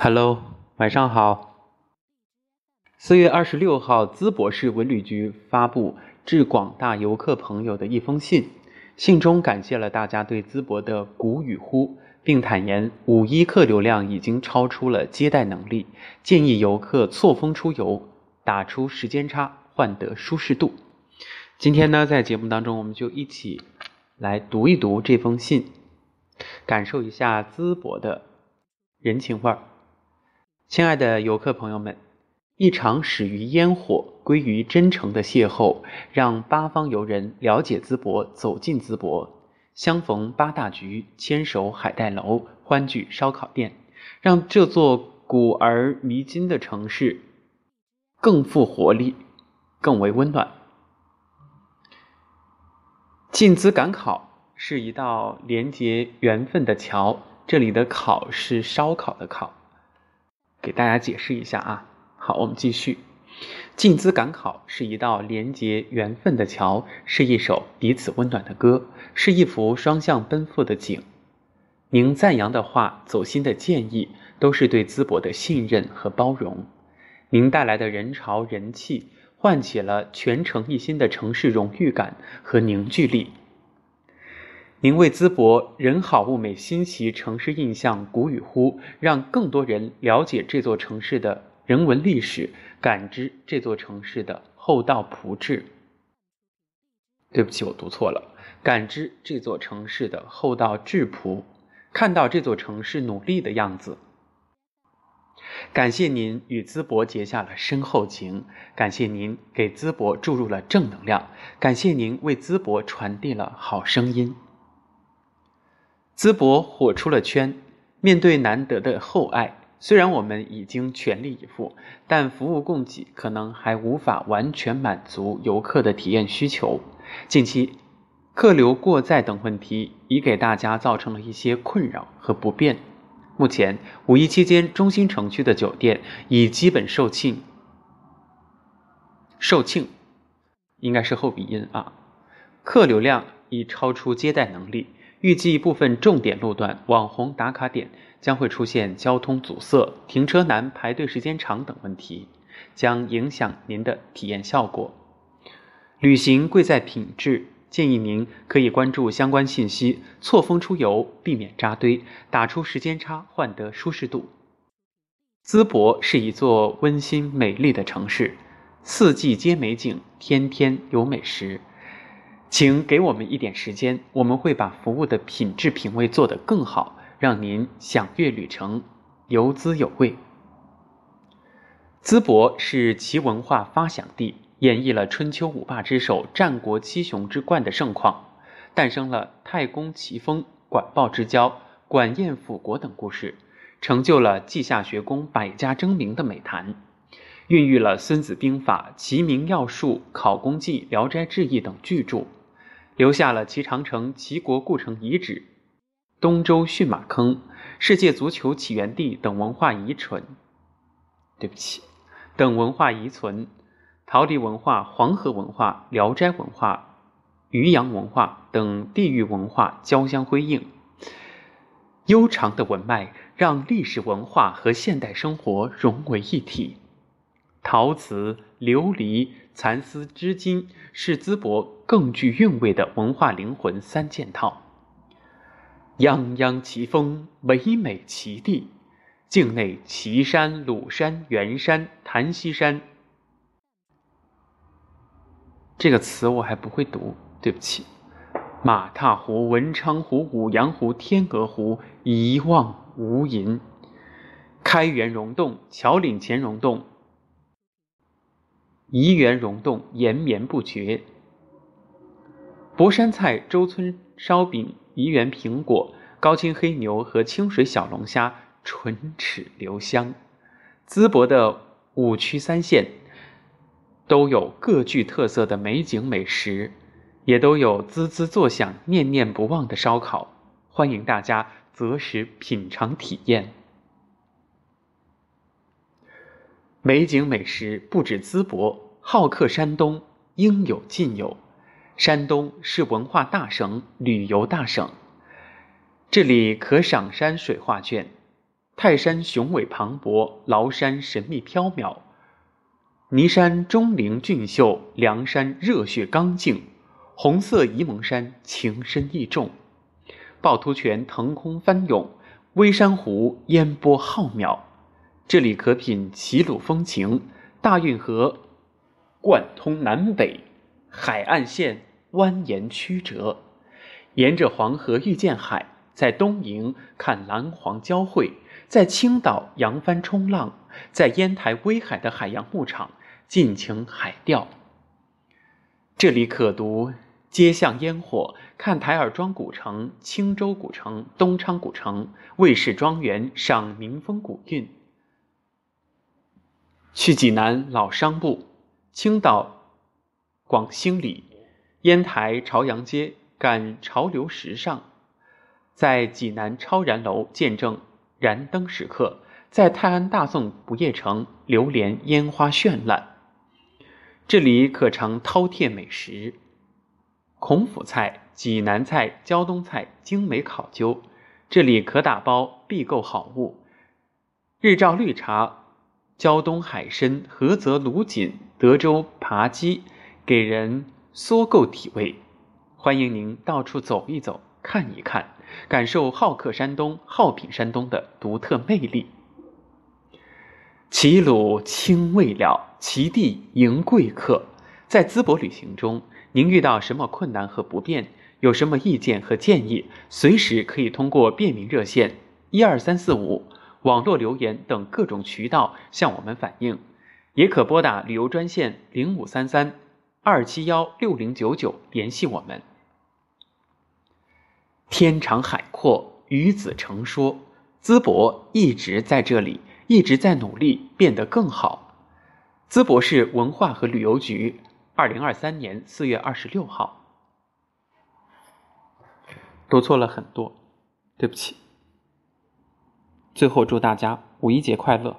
Hello，晚上好。四月二十六号，淄博市文旅局发布致广大游客朋友的一封信，信中感谢了大家对淄博的鼓与呼，并坦言五一客流量已经超出了接待能力，建议游客错峰出游，打出时间差，换得舒适度。今天呢，在节目当中，我们就一起来读一读这封信，感受一下淄博的人情味儿。亲爱的游客朋友们，一场始于烟火、归于真诚的邂逅，让八方游人了解淄博、走进淄博。相逢八大局，牵手海带楼，欢聚烧烤店，让这座古而弥今的城市更富活力，更为温暖。进淄赶考是一道连接缘分的桥，这里的“考”是烧烤的“烤”。给大家解释一下啊，好，我们继续。进淄赶考是一道连接缘分的桥，是一首彼此温暖的歌，是一幅双向奔赴的景。您赞扬的话，走心的建议，都是对淄博的信任和包容。您带来的人潮人气，唤起了全城一心的城市荣誉感和凝聚力。您为淄博人好物美新奇城市印象鼓与呼，让更多人了解这座城市的人文历史，感知这座城市的厚道朴质。对不起，我读错了，感知这座城市的厚道质朴，看到这座城市努力的样子。感谢您与淄博结下了深厚情，感谢您给淄博注入了正能量，感谢您为淄博传递了好声音。淄博火出了圈，面对难得的厚爱，虽然我们已经全力以赴，但服务供给可能还无法完全满足游客的体验需求。近期，客流过载等问题已给大家造成了一些困扰和不便。目前，五一期间中心城区的酒店已基本售罄，售罄应该是后鼻音啊，客流量已超出接待能力。预计部分重点路段、网红打卡点将会出现交通阻塞、停车难、排队时间长等问题，将影响您的体验效果。旅行贵在品质，建议您可以关注相关信息，错峰出游，避免扎堆，打出时间差，换得舒适度。淄博是一座温馨美丽的城市，四季皆美景，天天有美食。请给我们一点时间，我们会把服务的品质品味做得更好，让您享悦旅程，游资有味。淄博是齐文化发祥地，演绎了春秋五霸之首、战国七雄之冠的盛况，诞生了太公齐风、管鲍之交、管晏辅国等故事，成就了稷下学宫百家争鸣的美谈，孕育了《孙子兵法》《齐民要术》《考功记》《聊斋志异》等巨著。留下了齐长城、齐国故城遗址、东周驯马坑、世界足球起源地等文化遗存。对不起，等文化遗存，陶笛文化、黄河文化、聊斋文化、渔阳文化等地域文化交相辉映。悠长的文脉让历史文化和现代生活融为一体。陶瓷、琉璃、蚕丝、织金是淄博更具韵味的文化灵魂三件套。泱泱奇峰，美美奇地，境内奇山、鲁山、元山、檀溪山。这个词我还不会读，对不起。马踏湖、文昌湖、五羊湖、天鹅湖一望无垠。开元溶洞、桥岭前溶洞。怡园溶洞延绵不绝，博山菜、周村烧饼、怡园苹果、高清黑牛和清水小龙虾唇齿留香。淄博的五区三县都有各具特色的美景美食，也都有滋滋作响、念念不忘的烧烤，欢迎大家择时品尝体验。美景美食不止淄博，好客山东应有尽有。山东是文化大省、旅游大省，这里可赏山水画卷，泰山雄伟磅礴，崂山神秘缥缈。尼山钟灵俊秀，梁山热血刚劲。红色沂蒙山情深意重，趵突泉腾空翻涌，微山湖烟波浩渺。这里可品齐鲁风情，大运河贯通南北，海岸线蜿蜒曲折。沿着黄河遇见海，在东营看蓝黄交汇，在青岛扬帆冲浪，在烟台威海的海洋牧场尽情海钓。这里可读。街巷烟火，看台儿庄古城、青州古城、东昌古城、魏氏庄园，赏民风古韵。去济南老商埠，青岛广兴里，烟台朝阳街，赶潮流时尚。在济南超燃楼见证燃灯时刻，在泰安大宋不夜城流连烟花绚烂。这里可尝饕餮美食。孔府菜、济南菜、胶东菜精美考究，这里可打包必购好物。日照绿茶、胶东海参、菏泽芦锦、德州扒鸡，给人缩够体味。欢迎您到处走一走，看一看，感受好客山东、好品山东的独特魅力。齐鲁清未了，齐地迎贵客。在淄博旅行中。您遇到什么困难和不便，有什么意见和建议，随时可以通过便民热线一二三四五、网络留言等各种渠道向我们反映，也可拨打旅游专线零五三三二七幺六零九九联系我们。天长海阔，与子成说，淄博一直在这里，一直在努力变得更好。淄博市文化和旅游局。二零二三年四月二十六号，读错了很多，对不起。最后祝大家五一节快乐。